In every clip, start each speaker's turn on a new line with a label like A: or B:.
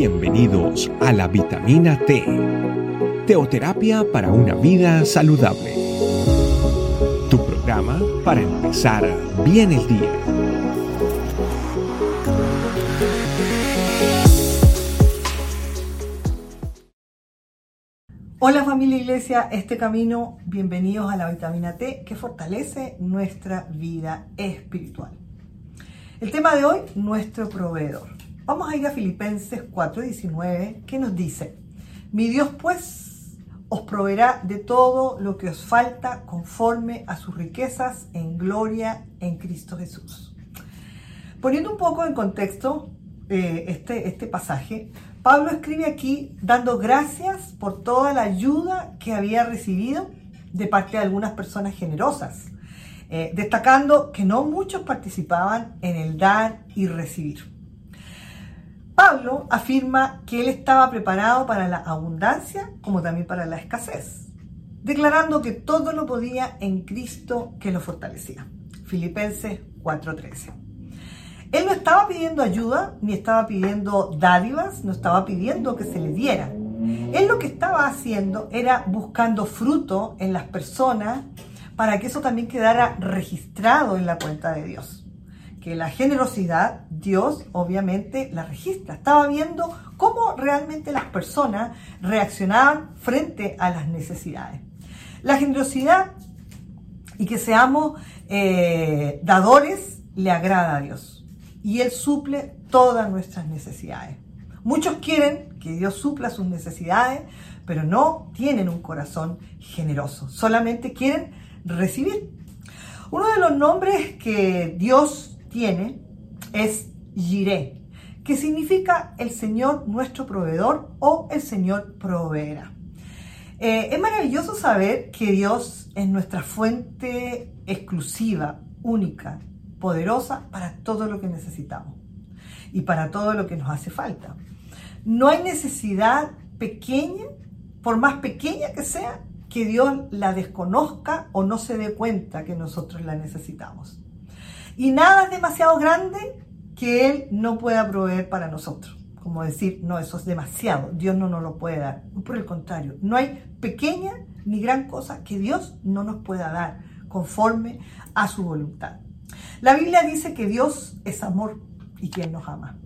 A: Bienvenidos a la vitamina T, teoterapia para una vida saludable. Tu programa para empezar bien el día.
B: Hola familia Iglesia, este camino, bienvenidos a la vitamina T que fortalece nuestra vida espiritual. El tema de hoy, nuestro proveedor. Vamos a ir a Filipenses 4:19 que nos dice, mi Dios pues os proveerá de todo lo que os falta conforme a sus riquezas en gloria en Cristo Jesús. Poniendo un poco en contexto eh, este, este pasaje, Pablo escribe aquí dando gracias por toda la ayuda que había recibido de parte de algunas personas generosas, eh, destacando que no muchos participaban en el dar y recibir. Pablo afirma que él estaba preparado para la abundancia como también para la escasez, declarando que todo lo podía en Cristo que lo fortalecía. Filipenses 4:13. Él no estaba pidiendo ayuda, ni estaba pidiendo dádivas, no estaba pidiendo que se le diera. Él lo que estaba haciendo era buscando fruto en las personas para que eso también quedara registrado en la cuenta de Dios que la generosidad, Dios obviamente la registra. Estaba viendo cómo realmente las personas reaccionaban frente a las necesidades. La generosidad y que seamos eh, dadores le agrada a Dios. Y Él suple todas nuestras necesidades. Muchos quieren que Dios supla sus necesidades, pero no tienen un corazón generoso. Solamente quieren recibir. Uno de los nombres que Dios tiene es Jiré, que significa el Señor nuestro proveedor o el Señor proveerá. Eh, es maravilloso saber que Dios es nuestra fuente exclusiva, única, poderosa para todo lo que necesitamos y para todo lo que nos hace falta. No hay necesidad pequeña, por más pequeña que sea, que Dios la desconozca o no se dé cuenta que nosotros la necesitamos. Y nada es demasiado grande que Él no pueda proveer para nosotros. Como decir, no, eso es demasiado, Dios no nos lo puede dar. Por el contrario, no hay pequeña ni gran cosa que Dios no nos pueda dar conforme a su voluntad. La Biblia dice que Dios es amor y quien nos ama.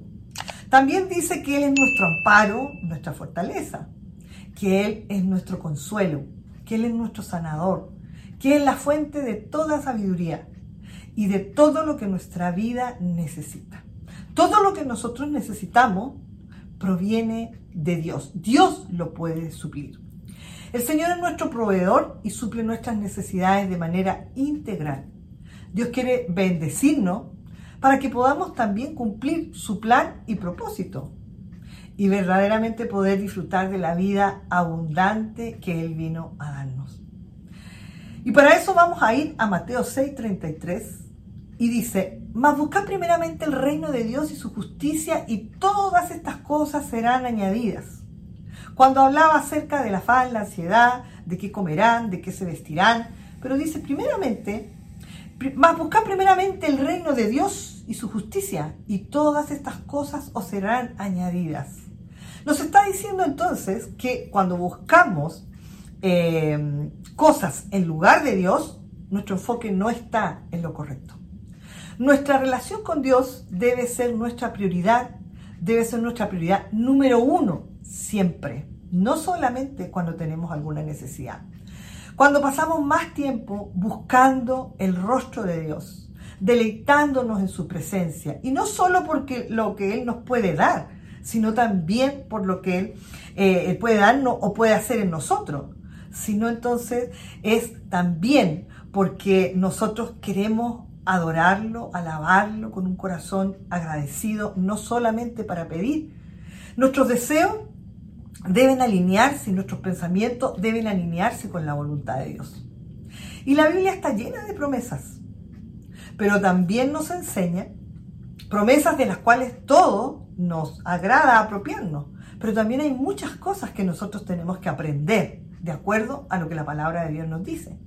B: También dice que Él es nuestro amparo, nuestra fortaleza, que Él es nuestro consuelo, que Él es nuestro sanador, que es la fuente de toda sabiduría y de todo lo que nuestra vida necesita. Todo lo que nosotros necesitamos proviene de Dios. Dios lo puede suplir. El Señor es nuestro proveedor y suple nuestras necesidades de manera integral. Dios quiere bendecirnos para que podamos también cumplir su plan y propósito y verdaderamente poder disfrutar de la vida abundante que Él vino a darnos. Y para eso vamos a ir a Mateo 6:33 y dice, mas buscad primeramente el reino de Dios y su justicia y todas estas cosas serán añadidas. Cuando hablaba acerca de la afán, la ansiedad, de qué comerán, de qué se vestirán, pero dice primeramente, mas buscad primeramente el reino de Dios y su justicia y todas estas cosas os serán añadidas. Nos está diciendo entonces que cuando buscamos eh, cosas en lugar de Dios, nuestro enfoque no está en lo correcto. Nuestra relación con Dios debe ser nuestra prioridad, debe ser nuestra prioridad número uno siempre, no solamente cuando tenemos alguna necesidad. Cuando pasamos más tiempo buscando el rostro de Dios, deleitándonos en su presencia, y no solo porque lo que Él nos puede dar, sino también por lo que Él eh, puede darnos o puede hacer en nosotros, sino entonces es también porque nosotros queremos adorarlo, alabarlo con un corazón agradecido, no solamente para pedir. Nuestros deseos deben alinearse, nuestros pensamientos deben alinearse con la voluntad de Dios. Y la Biblia está llena de promesas, pero también nos enseña promesas de las cuales todo nos agrada apropiarnos, pero también hay muchas cosas que nosotros tenemos que aprender de acuerdo a lo que la palabra de Dios nos dice.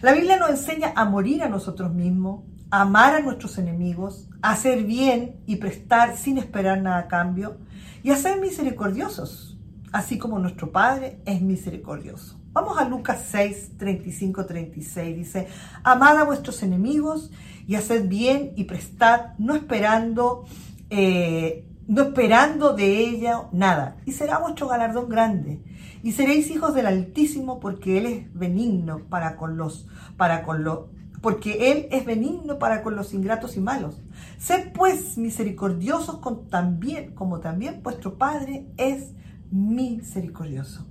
B: La Biblia nos enseña a morir a nosotros mismos, amar a nuestros enemigos, hacer bien y prestar sin esperar nada a cambio, y a ser misericordiosos, así como nuestro Padre es misericordioso. Vamos a Lucas 6, 35, 36. Dice, amad a vuestros enemigos y haced bien y prestad, no esperando, eh, no esperando de ella nada. Y será vuestro galardón grande. Y seréis hijos del Altísimo porque Él es benigno para con los, para con los, porque Él es benigno para con los ingratos y malos. Sed pues misericordiosos con, también, como también vuestro Padre es misericordioso.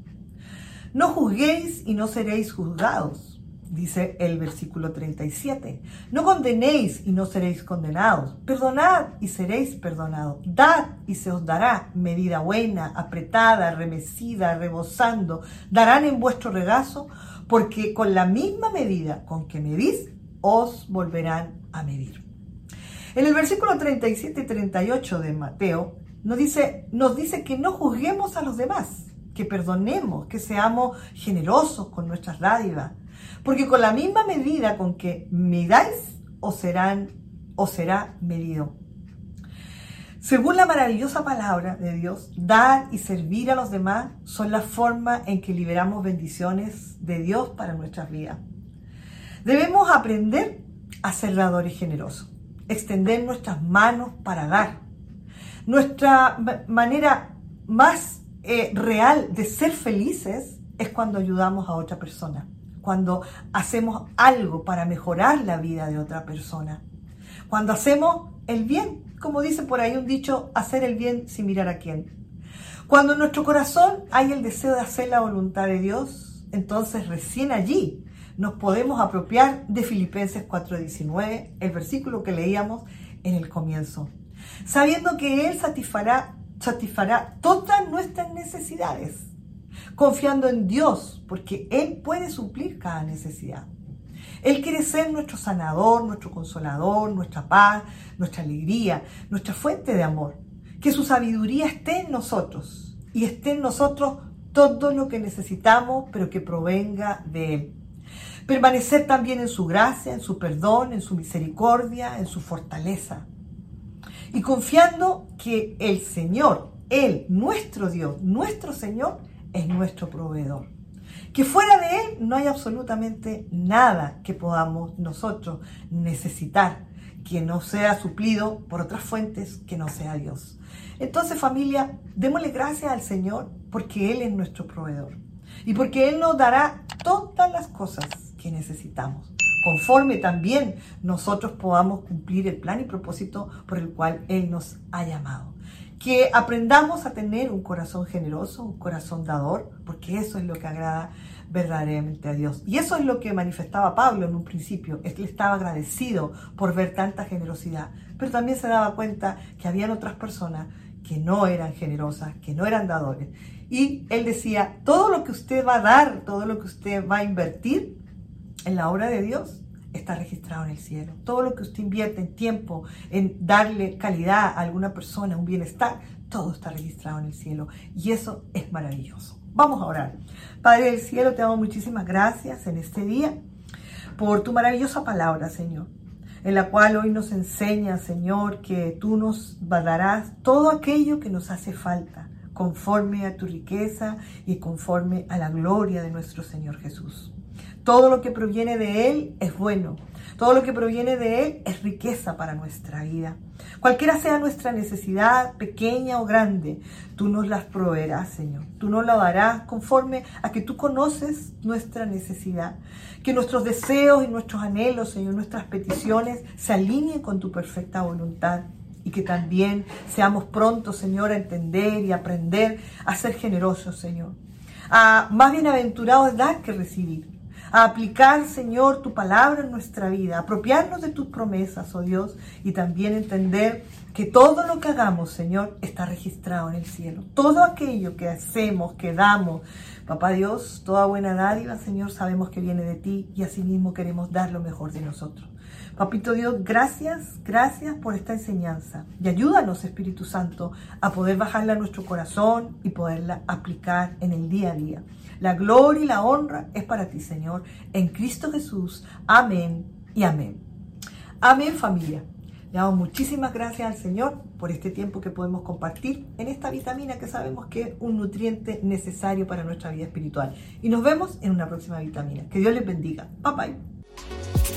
B: No juzguéis y no seréis juzgados, dice el versículo 37. No condenéis y no seréis condenados. Perdonad y seréis perdonados. Dad y se os dará medida buena, apretada, remecida, rebosando. Darán en vuestro regazo, porque con la misma medida con que medís, os volverán a medir. En el versículo 37 y 38 de Mateo nos dice, nos dice que no juzguemos a los demás, que perdonemos, que seamos generosos con nuestras dádivas, porque con la misma medida con que midáis, os, serán, os será medido. Según la maravillosa palabra de Dios, dar y servir a los demás son la forma en que liberamos bendiciones de Dios para nuestras vidas. Debemos aprender a ser dadores generosos, extender nuestras manos para dar. Nuestra manera más eh, real de ser felices es cuando ayudamos a otra persona, cuando hacemos algo para mejorar la vida de otra persona, cuando hacemos el bien, como dice por ahí un dicho, hacer el bien sin mirar a quién. Cuando en nuestro corazón hay el deseo de hacer la voluntad de Dios, entonces recién allí nos podemos apropiar de Filipenses 4:19, el versículo que leíamos en el comienzo, sabiendo que Él satisfará, satisfará todas nuestras necesidades, confiando en Dios, porque Él puede suplir cada necesidad. Él quiere ser nuestro sanador, nuestro consolador, nuestra paz, nuestra alegría, nuestra fuente de amor. Que su sabiduría esté en nosotros y esté en nosotros todo lo que necesitamos, pero que provenga de Él. Permanecer también en su gracia, en su perdón, en su misericordia, en su fortaleza. Y confiando que el Señor, Él, nuestro Dios, nuestro Señor, es nuestro proveedor. Que fuera de Él no hay absolutamente nada que podamos nosotros necesitar que no sea suplido por otras fuentes que no sea Dios. Entonces familia, démosle gracias al Señor porque Él es nuestro proveedor y porque Él nos dará todas las cosas que necesitamos, conforme también nosotros podamos cumplir el plan y propósito por el cual Él nos ha llamado. Que aprendamos a tener un corazón generoso, un corazón dador, porque eso es lo que agrada verdaderamente a Dios. Y eso es lo que manifestaba Pablo en un principio. Él estaba agradecido por ver tanta generosidad, pero también se daba cuenta que habían otras personas que no eran generosas, que no eran dadores. Y él decía, todo lo que usted va a dar, todo lo que usted va a invertir, en la obra de Dios está registrado en el cielo. Todo lo que usted invierte en tiempo, en darle calidad a alguna persona, un bienestar, todo está registrado en el cielo. Y eso es maravilloso. Vamos a orar. Padre del cielo, te damos muchísimas gracias en este día por tu maravillosa palabra, Señor, en la cual hoy nos enseña, Señor, que tú nos darás todo aquello que nos hace falta, conforme a tu riqueza y conforme a la gloria de nuestro Señor Jesús. Todo lo que proviene de Él es bueno. Todo lo que proviene de Él es riqueza para nuestra vida. Cualquiera sea nuestra necesidad, pequeña o grande, tú nos las proveerás, Señor. Tú nos la darás conforme a que tú conoces nuestra necesidad. Que nuestros deseos y nuestros anhelos, Señor, nuestras peticiones se alineen con tu perfecta voluntad y que también seamos prontos, Señor, a entender y aprender a ser generosos, Señor. A más bienaventurados dar que recibir a aplicar, Señor, tu palabra en nuestra vida, apropiarnos de tus promesas, oh Dios, y también entender que todo lo que hagamos, Señor, está registrado en el cielo. Todo aquello que hacemos, que damos, Papá Dios, toda buena dádiva, Señor, sabemos que viene de ti y asimismo queremos dar lo mejor de nosotros. Papito Dios, gracias, gracias por esta enseñanza y ayúdanos, Espíritu Santo, a poder bajarla a nuestro corazón y poderla aplicar en el día a día. La gloria y la honra es para ti, Señor, en Cristo Jesús. Amén y amén. Amén familia. Le damos muchísimas gracias al Señor por este tiempo que podemos compartir en esta vitamina que sabemos que es un nutriente necesario para nuestra vida espiritual. Y nos vemos en una próxima vitamina. Que Dios les bendiga. Bye bye.